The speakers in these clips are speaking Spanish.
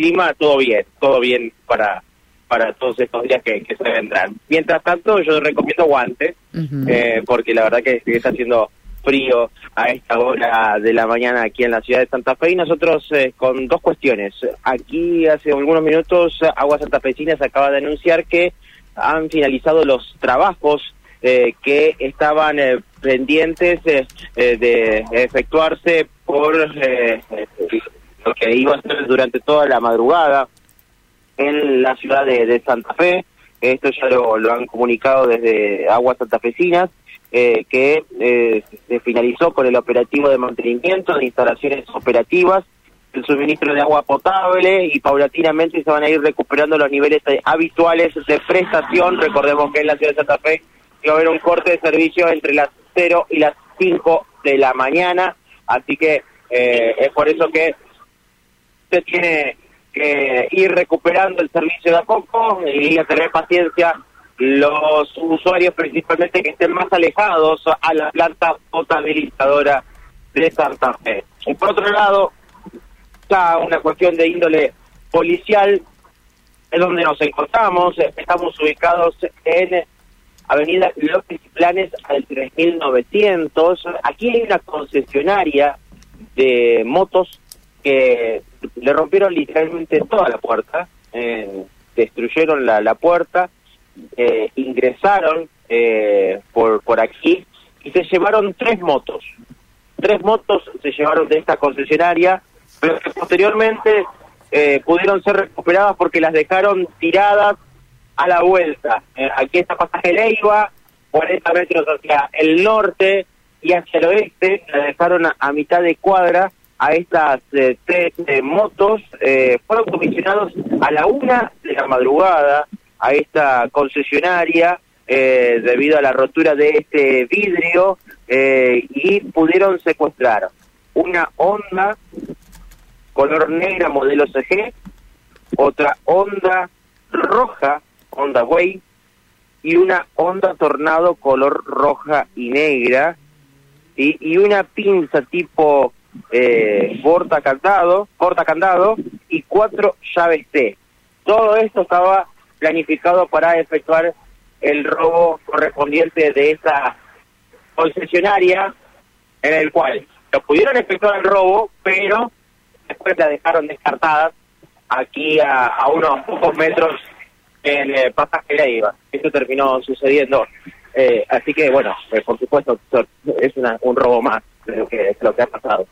clima, todo bien, todo bien para para todos estos días que, que se vendrán. Mientras tanto, yo recomiendo guantes, eh, porque la verdad que, está haciendo frío a esta hora de la mañana aquí en la ciudad de Santa Fe y nosotros eh, con dos cuestiones. Aquí hace algunos minutos Aguas Santafesinas acaba de anunciar que han finalizado los trabajos eh, que estaban eh, pendientes eh, de efectuarse por que iba a ser durante toda la madrugada en la ciudad de, Santa Fe. Esto ya lo, han comunicado desde Aguas Santafesinas, que se finalizó con el operativo de mantenimiento de instalaciones operativas el suministro de agua potable y paulatinamente se van a ir recuperando los niveles habituales de prestación. Recordemos que en la ciudad de Santa Fe va a haber un corte de servicio entre las 0 y las 5 de la mañana, así que eh, es por eso que se tiene que ir recuperando el servicio de a poco y a tener paciencia los usuarios principalmente que estén más alejados a la planta potabilizadora de Santa Fe. Y por otro lado, está una cuestión de índole policial, es donde nos encontramos, estamos ubicados en Avenida López y Planes al 3900. Aquí hay una concesionaria de motos que le rompieron literalmente toda la puerta, eh, destruyeron la, la puerta, eh, ingresaron eh, por, por aquí y se llevaron tres motos. Tres motos se llevaron de esta concesionaria, pero que posteriormente pudieron ser recuperadas porque las dejaron tiradas a la vuelta. Eh, aquí está pasaje Leiva, 40 metros hacia el norte y hacia el oeste, la dejaron a, mitad de cuadra a estas eh, tres eh, motos. fueron comisionados a la una de la madrugada a esta concesionaria debido a la rotura de este vidrio y pudieron secuestrar una Honda color negra modelo CG, otra Honda roja Honda Way y una Honda Tornado color roja y negra y una pinza tipo eh, porta candado, porta candado y cuatro llaves T. Todo esto estaba planificado para efectuar el robo correspondiente de esa concesionaria en el cual lo pudieron efectuar el robo, pero después la dejaron descartada aquí a, a unos pocos metros en el pasaje Leiva. Esto terminó sucediendo. Eh, así que, bueno, eh, por supuesto, es un robo más de lo que, lo que ha pasado.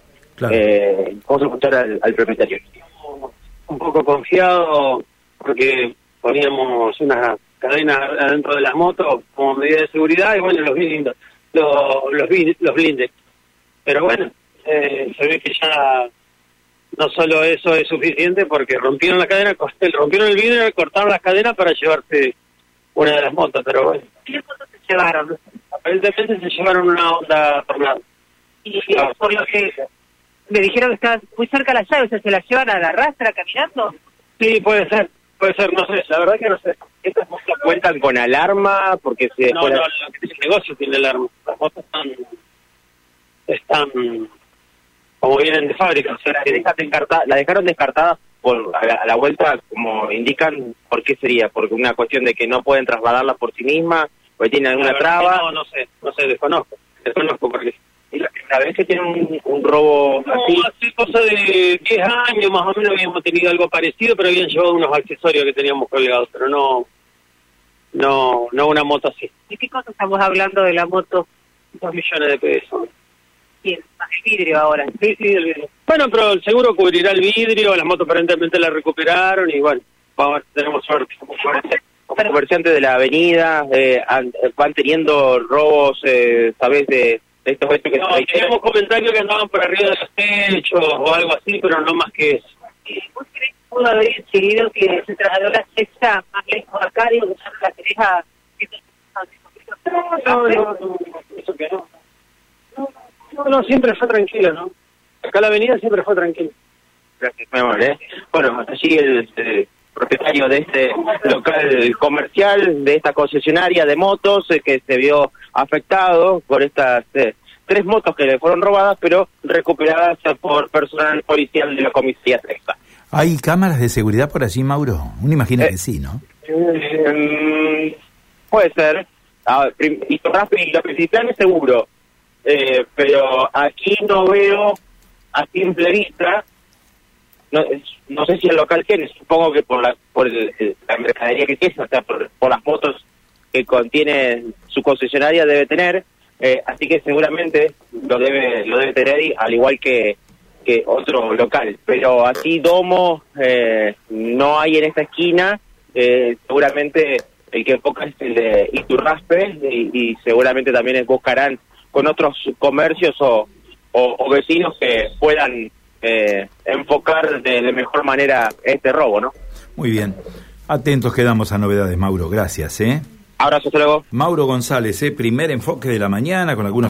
Eh, vamos a escuchar al, propietario. Un poco confiado porque poníamos una cadena adentro de las motos como medida de seguridad y bueno, los blindes, los, los, los blindes. Pero bueno, eh, se ve que ya no solo eso es suficiente porque rompieron la cadena, rompieron el vidrio y cortaron las cadenas para llevarse una de las motos, pero bueno. ¿Qué motos se llevaron? Aparentemente se llevaron una onda tornado. Y por lo que me dijeron que estaban muy cerca de la llave, o sea, ¿se la llevan a la rastra caminando? Sí, puede ser, puede ser, no sé, la verdad que no sé. ¿Estas motos cuentan con alarma? porque se No, no, el negocio tiene alarma. Las motos están... están como vienen de fábrica. O sea, la, la dejaron descartada por, a la, vuelta, como indican, ¿por qué sería? ¿Porque una cuestión de que no pueden trasladarla por sí misma? ¿O tienen alguna traba? No, no sé, no sé, desconozco. Desconozco porque... la, vez que tienen un, robo no, así? hace cosa de 10 años más o menos habíamos tenido algo parecido, pero habían llevado unos accesorios que teníamos colgados, pero no no no una moto así. ¿De qué cosa estamos hablando de la moto? Dos millones de pesos el vidrio ahora. Sí, sí, el vidrio. Bueno, pero el seguro cubrirá el vidrio, las motos aparentemente la recuperaron y bueno, vamos, tenemos suerte. Como comerciantes de la avenida, eh, van teniendo robos, eh, ¿sabes? De, estos hechos que no, teníamos comentarios que andaban por arriba de los techos o algo así, pero no más que eso. ¿Vos crees que pudo haber seguido que se trasladó la cesta más lejos acá? Digo, que la tereja... No, no, no, eso que no. No, no, siempre fue tranquilo, ¿no? Acá la avenida siempre fue tranquilo. Gracias, mi amor. ¿eh? Bueno, allí el, propietario de este local comercial, de esta concesionaria de motos, eh, que se vio afectado por estas eh, tres motos que le fueron robadas, pero recuperadas por personal policial de la comisaría sexta. ¿Hay cámaras de seguridad por allí, Mauro? Uno imagina Eh, que sí, ¿no? Mm, puede ser. Ah, y lo plan es seguro. Eh, pero aquí no veo a simple vista. No, no sé si el local tiene, supongo que por la, por el- la mercadería que tiene, o sea, por, por las motos que contiene su concesionaria debe tener. Eh, así que seguramente lo debe lo debe tener y- al igual que que otro local pero así domo eh, no hay en esta esquina eh, seguramente el que enfoca es el de Iturraspe y, y seguramente también buscarán con otros comercios o- o vecinos que puedan eh, enfocar de, de mejor manera este robo, ¿no? Muy bien. Atentos quedamos a novedades, Mauro. Gracias, ¿eh? Abrazo, hasta luego. Mauro González, ¿eh? primer enfoque de la mañana con algunos...